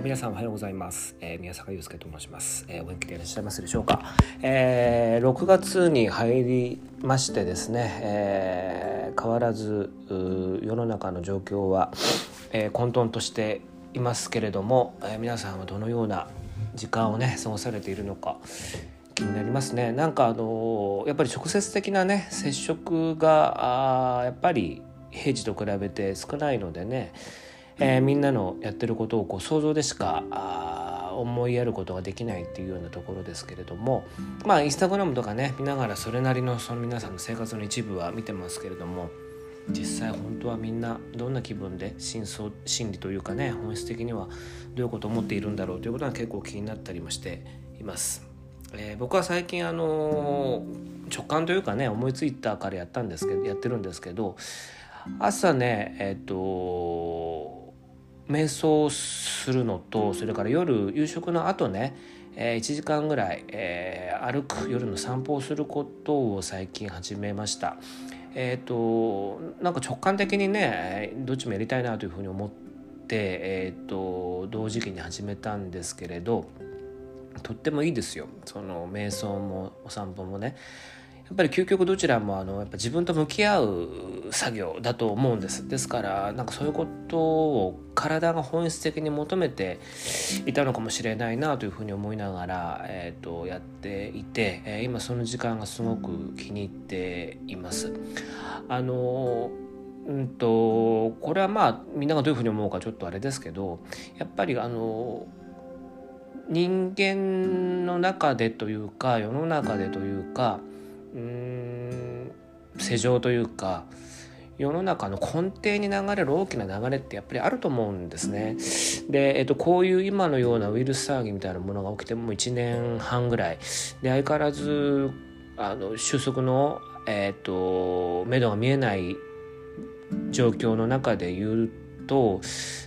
ー、皆さんおはようございます、えー、宮坂祐介と申します、えー、お元気でいらっしゃいますでしょうか、えー、6月に入りましてですね、えー、変わらず世の中の状況は、えー、混沌としていますけれども、えー、皆さんはどのような時間をね過ごされているのか気になりますね。なんかあのやっぱり直接的なね接触があやっぱり平時と比べて少ないのでねえー、みんなのやってることをこう想像でしか思いやることができないっていうようなところですけれどもまあインスタグラムとかね見ながらそれなりのその皆さんの生活の一部は見てますけれども実際本当はみんなどんな気分で真相心理というかね本質的にはどういうことを思っているんだろうということが結構気になったりもしています。えー、僕は最近あのー、直感というかね思いついたからやったんですけどやってるんですけど朝ねえっ、ー、と瞑想するのとそれから夜夕食の後ね、えー、1時間ぐらい、えー、歩く夜の散歩をすることを最近始めました。えっ、ー、となんか直感的にねどっちもやりたいなというふうに思って、えーと、同時期に始めたんですけれどとってもいいですよその瞑想もお散歩もね。やっぱり究極どちらもあのやっぱ自分と向き合う作業だと思うんですですからなんかそういうことを体が本質的に求めていたのかもしれないなというふうに思いながら、えーと、やっていて、え、今その時間がすごく気に入っています。あのうんとこれはまあみんながどういうふうに思うかちょっとあれですけどやっぱりあの人間の中でというか世の中でというかうん世情というか世の中の根底に流れる大きな流れってやっぱりあると思うんですね。で、えっと、こういう今のようなウイルス騒ぎみたいなものが起きてもう1年半ぐらいで相変わらずあの収束の、えっと、目処が見えない状況の中で言うと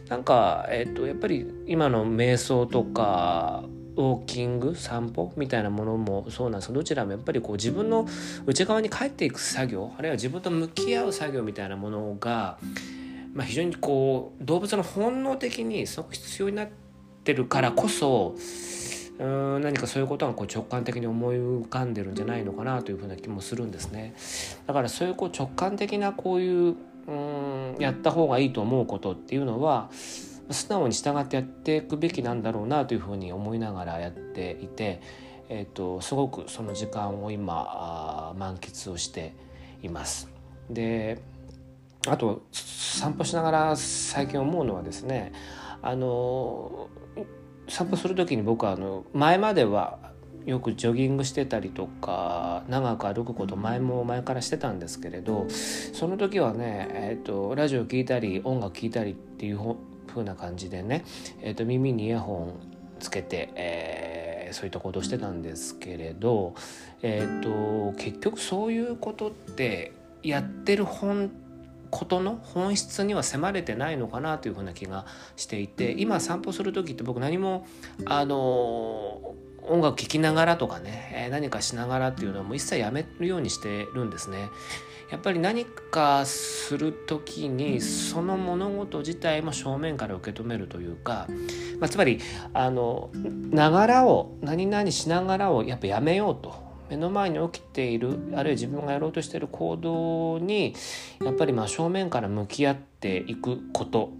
なんか、えっと、やっぱり今の瞑想とかウォーキング散歩みたいなものもそうなんですけどどちらもやっぱりこう自分の内側に帰っていく作業あるいは自分と向き合う作業みたいなものが、まあ、非常にこう動物の本能的にすごく必要になってるからこそうん何かそういうことがこう直感的に思い浮かんでるんじゃないのかなというふうな気もするんですね。だからそういうこう直感的なこういううんやった方がいいと思うことっていうのは素直に従ってやっていくべきなんだろうなというふうに思いながらやっていて、えーと、すごくその時間を今満喫をしています。であと散歩しながら最近思うのはですねあの散歩する時に僕はあの前まではよくジョギングしてたりとか長く歩くこと前も前からしてたんですけれどその時はね、えーとラジオ聴いたり音楽聴いたりっていう風な感じでね、えーと、耳にイヤホンつけて、えー、そういったことしてたんですけれど、えーと、結局そういうことってやってる本ことの本質には迫れてないのかなというふうな気がしていて今散歩する時って僕何もあの音楽聴きながらとかねえ何かしながらっていうのはもう一切やめるようにしてるんですね。やっぱり何かする時にその物事自体も正面から受け止めるというか、まあ、つまりあのながらを何々しながらをやっぱやめようと目の前に起きているあるいは自分がやろうとしている行動にやっぱりまあ正面から向き合っていくこと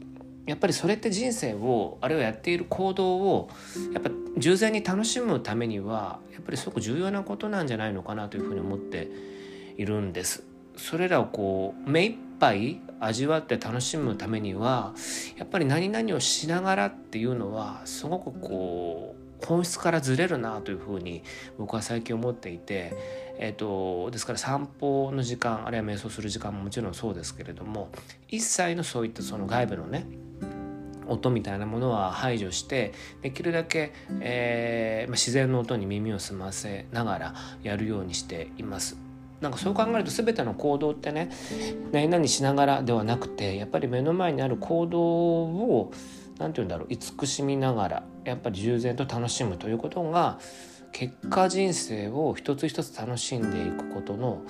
やっぱりそれって人生をあるいはやっている行動をやっぱ従前に楽しむためにはやっぱりすごく重要なことなんじゃないのかなというふうに思っているんです。それらをこう目いっぱい味わって楽しむためにはやっぱり何々をしながらっていうのはすごくこう本質からずれるなというふうに僕は最近思っていて、えーと、ですから散歩の時間あるいは瞑想する時間ももちろんそうですけれども一切のそういったその外部のね音みたいなものは排除してできるだけ、えーまあ、自然の音に耳を澄ませながらやるようにしています。なんかそう考えると全ての行動ってね何々しながらではなくてやっぱり目の前にある行動を何て言うんだろう慈しみながらやっぱり従前と楽しむということが結果人生を一つ一つ楽しんでいくことの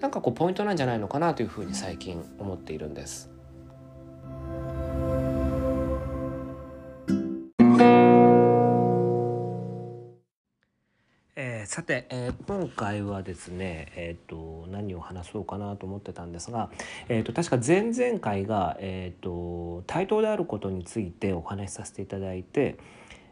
なんかこうポイントなんじゃないのかなというふうに最近思っているんです。さて、えー、今回はですね、えーと、何を話そうかなと思ってたんですが、えーと、確か前々回が、えーと、対等であることについてお話しさせていただいて、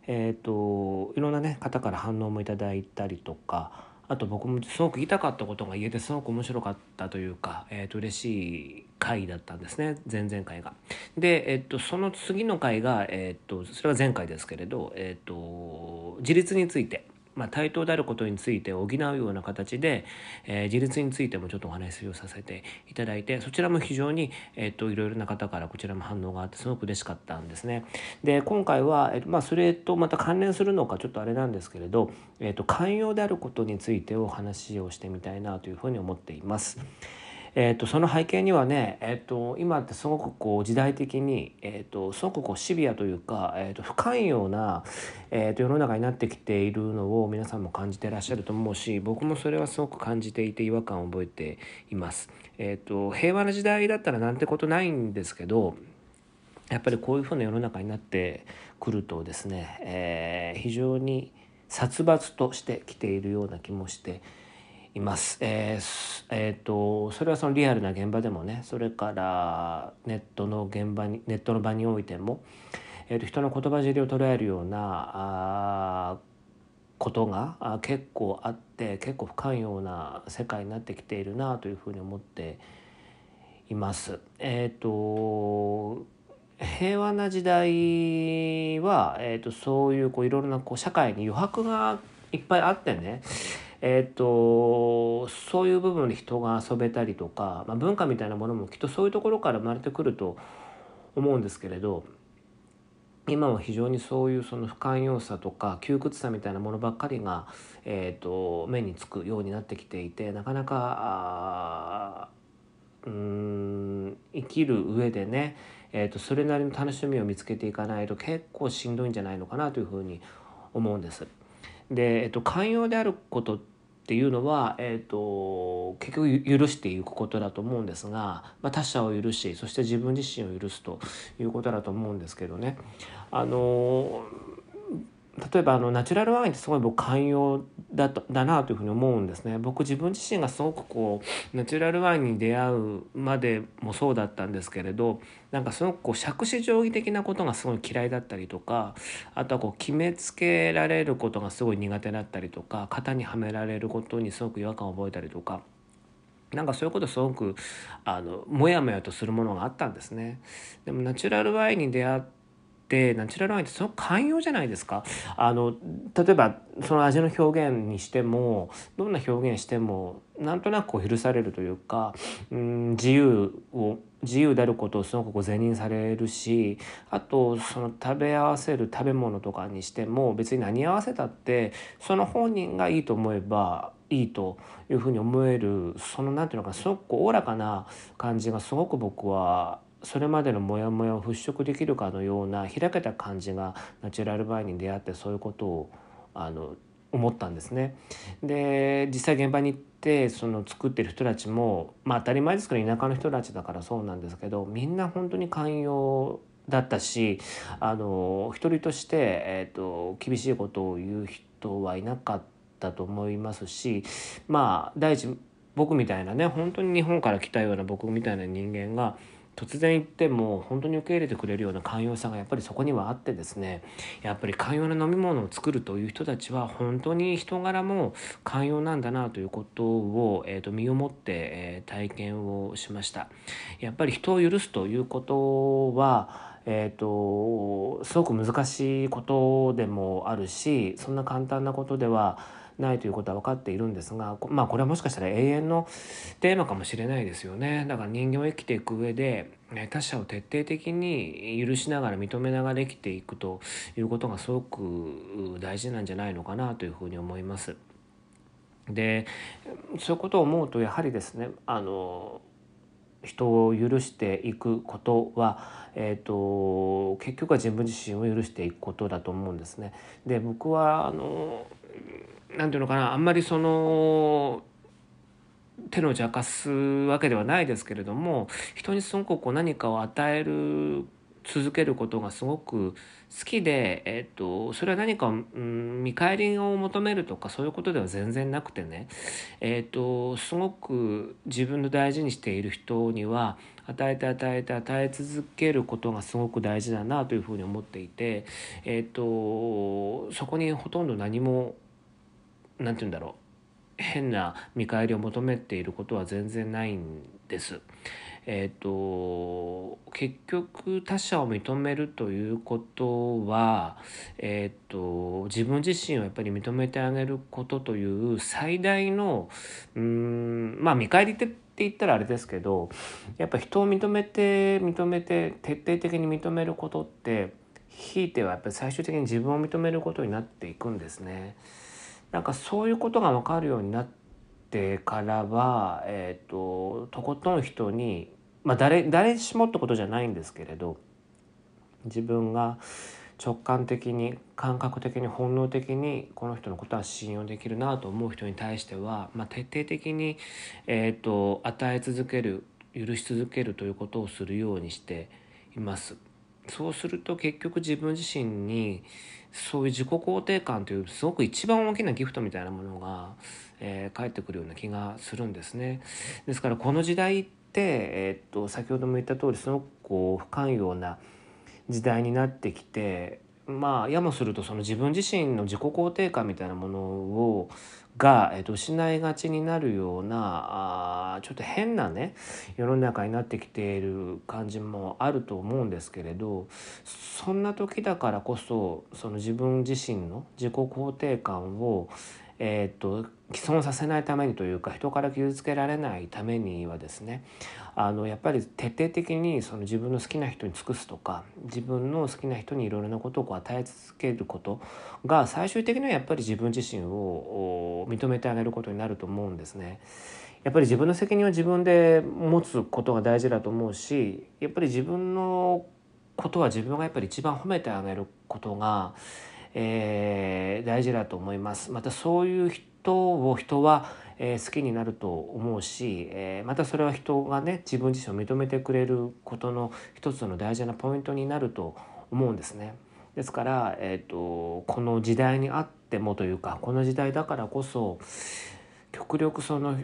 えー、といろんな、ね、方から反応もいただいたりとかあと僕もすごく言いたかったことが言えてすごく面白かったというか、えー、と嬉しい回だったんですね前々回が。で、えー、とその次の回が、えー、とそれは前回ですけれど、えー、と自立について。まあ、対等であることについて補うような形で、えー、自立についてもちょっとお話をさせていただいてそちらも非常に、えーと、いろいろな方からこちらも反応があってすごく嬉しかったんですね。で今回は、えーまあ、それとまた関連するのかちょっとあれなんですけれど、えーと、寛容であることについてお話をしてみたいなというふうに思っています。えーと、その背景にはね、えーと、今ってすごくこう時代的に、えーと、すごくこうシビアというか、えー、と不寛容な、えー、と世の中になってきているのを皆さんも感じてらっしゃると思うし僕もそれはすごく感じていて違和感を覚えています。えー、と平和な時代だったらなんてことないんですけどやっぱりこういうふうな世の中になってくるとですね、えー、非常に殺伐としてきているような気もしています。えーえーと、それはそのリアルな現場でもねそれからネットの現場にネットの場においても、えーと、人の言葉尻を捉えるようなあことが結構あって結構不寛容な世界になってきているなというふうに思っています。えっ、ー、と平和な時代は、えーと、とそういうこういろいろなこう社会に余白がいっぱいあってねえーと、そういう部分で人が遊べたりとか、まあ、文化みたいなものもきっとそういうところから生まれてくると思うんですけれど今は非常にそういうその不寛容さとか窮屈さみたいなものばっかりが、えーと、目につくようになってきていてなかなかうん生きる上でね、えーとそれなりの楽しみを見つけていかないと結構しんどいんじゃないのかなというふうに思うんです。で、えっと、寛容であることっていうのは、えっと、結局許していくことだと思うんですが、まあ、他者を許しそして自分自身を許すということだと思うんですけどね。あの例えばあのナチュラルワインってすごい僕寛容だとだなというふうに思うんですね僕自分自身がすごくこうナチュラルワインに出会うまでもそうだったんですけれどなんかすごくこう杓子定規的なことがすごい嫌いだったりとかあとはこう決めつけられることがすごい苦手だったりとか型にはめられることにすごく違和感を覚えたりとか。なんかそういうことすごくあのモヤモヤとするものがあったんですね。でもナチュラルワインに出会っってナチュラルワインってすごく寛容じゃないですか。あの例えばその味の表現にしてもどんな表現してもなんとなくこう許されるというかうん自由を自由であることをすごくこう是認されるしあとその食べ合わせる食べ物とかにしても別に何合わせたってその本人がいいと思えばいいというふうに思えるその何て言うのかすごくおおらかな感じがすごく僕はそれまでのモヤモヤを払拭できるかのような開けた感じがナチュラルバイに出会ってそういうことをあの思ったんですね。で実際現場に行ってその作ってる人たちもまあ当たり前ですけど田舎の人たちだからそうなんですけどみんな本当に寛容だったしあの一人として、えーと、厳しいことを言う人はいなかったと思いますしまあ第一僕みたいなね本当に日本から来たような僕みたいな人間が突然言っても本当に受け入れてくれるような寛容さがやっぱりそこにはあってですねやっぱり寛容な飲み物を作るという人たちは本当に人柄も寛容なんだなということを、えーと、身をもって、えー、体験をしました。やっぱり人を許すということはえーとすごく難しいことでもあるしそんな簡単なことではないということは分かっているんですがまあこれはもしかしたら永遠のテーマかもしれないですよねだから人間を生きていく上で他者を徹底的に許しながら認めながら生きていくということがすごく大事なんじゃないのかなというふうに思います。でそういうことを思うとやはりですねあの人を許していくことは、えーと、結局は自分自身を許していくことだと思うんですね。で僕はあのなんていうのかなあんまりその手の邪かすわけではないですけれども人にすごくこう何かを与える続けることがすごく好きで、えっと、それは何か、うん、見返りを求めるとかそういうことでは全然なくてね、えっと、すごく自分の大事にしている人には与えて与えて与え続けることがすごく大事だなというふうに思っていて、えっと、そこにほとんど何も何て言うんだろう変な見返りを求めていることは全然ないんです。えーと、結局他者を認めるということは、えーと、自分自身をやっぱり認めてあげることという最大のうんまあ見返りってって言ったらあれですけどやっぱ人を認めて認めて徹底的に認めることってひいてはやっぱり最終的に自分を認めることになっていくんですね。なんかそういうことが分かるようになってからは、えーととことん人にまあ誰誰しもってことじゃないんですけれど自分が直感的に感覚的に本能的にこの人のことは信用できるなと思う人に対しては、まあ、徹底的に、えーと、与え続ける許し続けるということをするようにしています。そうすると結局自分自身にそういう自己肯定感というすごく一番大きなギフトみたいなものが、えー、返ってくるような気がするんですね。ですからこの時代って、えー、っと先ほども言った通りすごくこう不寛容な時代になってきてまあやもするとその自分自身の自己肯定感みたいなものをが、えー、と失いがちになるようなあちょっと変なね世の中になってきている感じもあると思うんですけれどそんな時だからこそその自分自身の自己肯定感をえーと、既存させないためにというか人から傷つけられないためにはですねあのやっぱり徹底的にその自分の好きな人に尽くすとか自分の好きな人にいろいろなことをこう与え続けることが最終的にはやっぱり自分自身を認めてあげることになると思うんですね。やっぱり自分の責任は自分で持つことが大事だと思うしやっぱり自分のことは自分がやっぱり一番褒めてあげることがえー、大事だと思いますまたそういう人を人は、えー、好きになると思うし、えー、またそれは人がね自分自身を認めてくれることの一つの大事なポイントになると思うんですね。ですから、えーと、この時代にあってもというかこの時代だからこそ極力その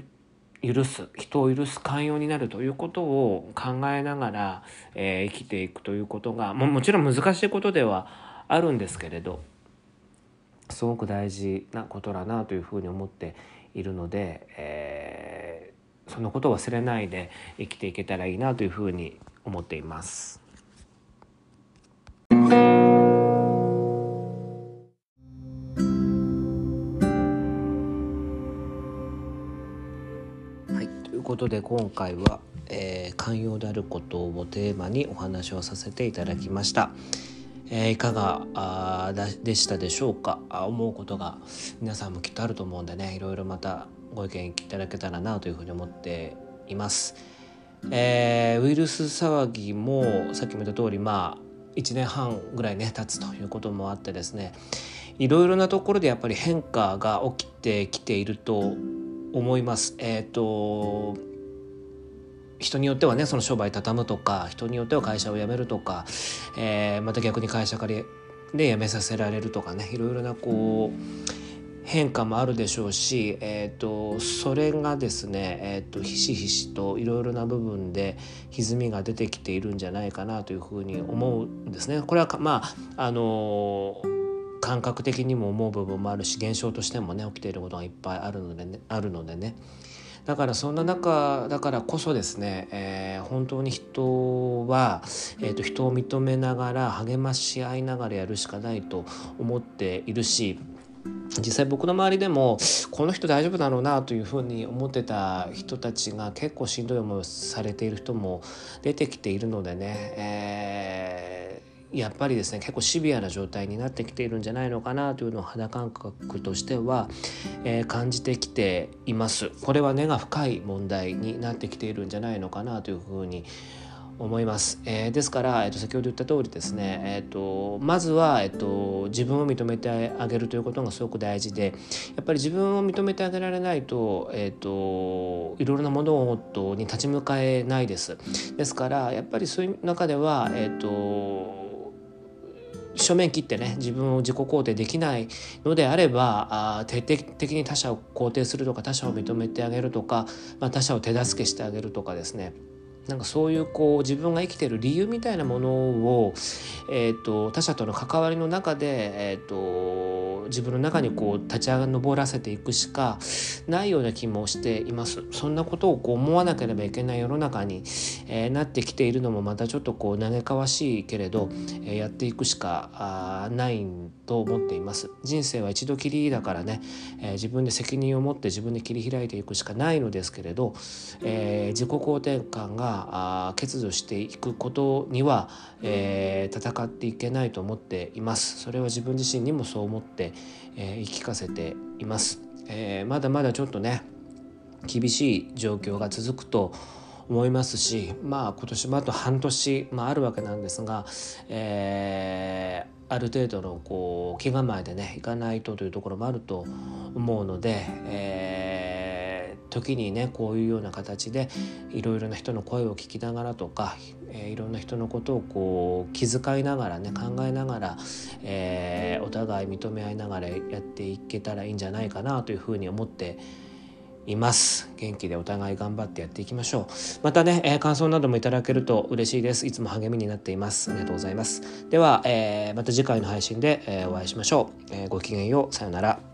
許す人を許す寛容になるということを考えながら、えー、生きていくということがももちろん難しいことではあるんですけれどすごく大事なことだなというふうに思っているので、えー、そのことを忘れないで生きていけたらいいなというふうに思っています。はいということで今回は、えー、寛容であることをテーマにお話をさせていただきました。えー、いかがあでしたでしょうか？あ思うことが皆さんもきっとあると思うんでねいろいろまたご意見いただけたらなというふうに思っています。えー、ウイルス騒ぎもさっきも言った通りまあ1年半ぐらいね経つということもあってですねいろいろなところでやっぱり変化が起きてきていると思います。えっ、ー、と人によってはねその商売畳むとか人によっては会社を辞めるとか、えー、また逆に会社からで辞めさせられるとかねいろいろなこう変化もあるでしょうし、えーと、それがですね、えーと、ひしひしといろいろな部分で歪みが出てきているんじゃないかなというふうに思うんですね。これはまああの感覚的にも思う部分もあるし現象としてもね起きていることがいっぱいあるのでねあるのでねだからそんな中だからこそですね、えー、本当に人は、えーと、人を認めながら励まし合いながらやるしかないと思っているし実際僕の周りでもこの人大丈夫だろうなというふうに思ってた人たちが結構しんどい思いをされている人も出てきているのでね、えーやっぱりですね結構シビアな状態になってきているんじゃないのかなというのを肌感覚としては、えー、感じてきています。これは根が深い問題になってきているんじゃないのかなというふうに思います、えー、ですから、えー、と先ほど言った通りですね、えーと、まずは、えーと、自分を認めてあげるということがすごく大事でやっぱり自分を認めてあげられないと,、えーと、いろいろな物事に立ち向かえないです。ですからやっぱりそういう中では、えー、と正面切ってね自分を自己肯定できないのであればあ徹底的に他者を肯定するとか他者を認めてあげるとか、まあ、他者を手助けしてあげるとかですね。なんかそういうこう自分が生きてる理由みたいなものを、えーと、他者との関わりの中で、えーと、自分の中にこう立ち上らせていくしかないような気もしています。そんなことをこう思わなければいけない世の中に、えー、なってきているのもまたちょっとこう嘆かわしいけれど、えー、やっていくしかあないと思っています。人生は一度きりだからね、えー、自分で責任を持って自分で切り開いていくしかないのですけれど、えー、自己肯定感があ欠如していくことには、えー、戦っていけないと思っています。それは自分自身にもそう思って、えー、言い聞かせています、えー、まだまだちょっとね厳しい状況が続くと思いますしまあ今年もあと半年、まあ、あるわけなんですが、えー、ある程度のこう気構えでねいかないとというところもあると思うので、えー時にねこういうような形でいろいろな人の声を聞きながらとか、えー、いろんな人のことをこう気遣いながらね考えながら、えー、お互い認め合いながらやっていけたらいいんじゃないかなというふうに思っています。元気でお互い頑張ってやっていきましょう。またね、えー、感想などもいただけると嬉しいです。いつも励みになっています。ありがとうございます。では、えー、また次回の配信で、えー、お会いしましょう、えー、ごきげんよう。さようなら。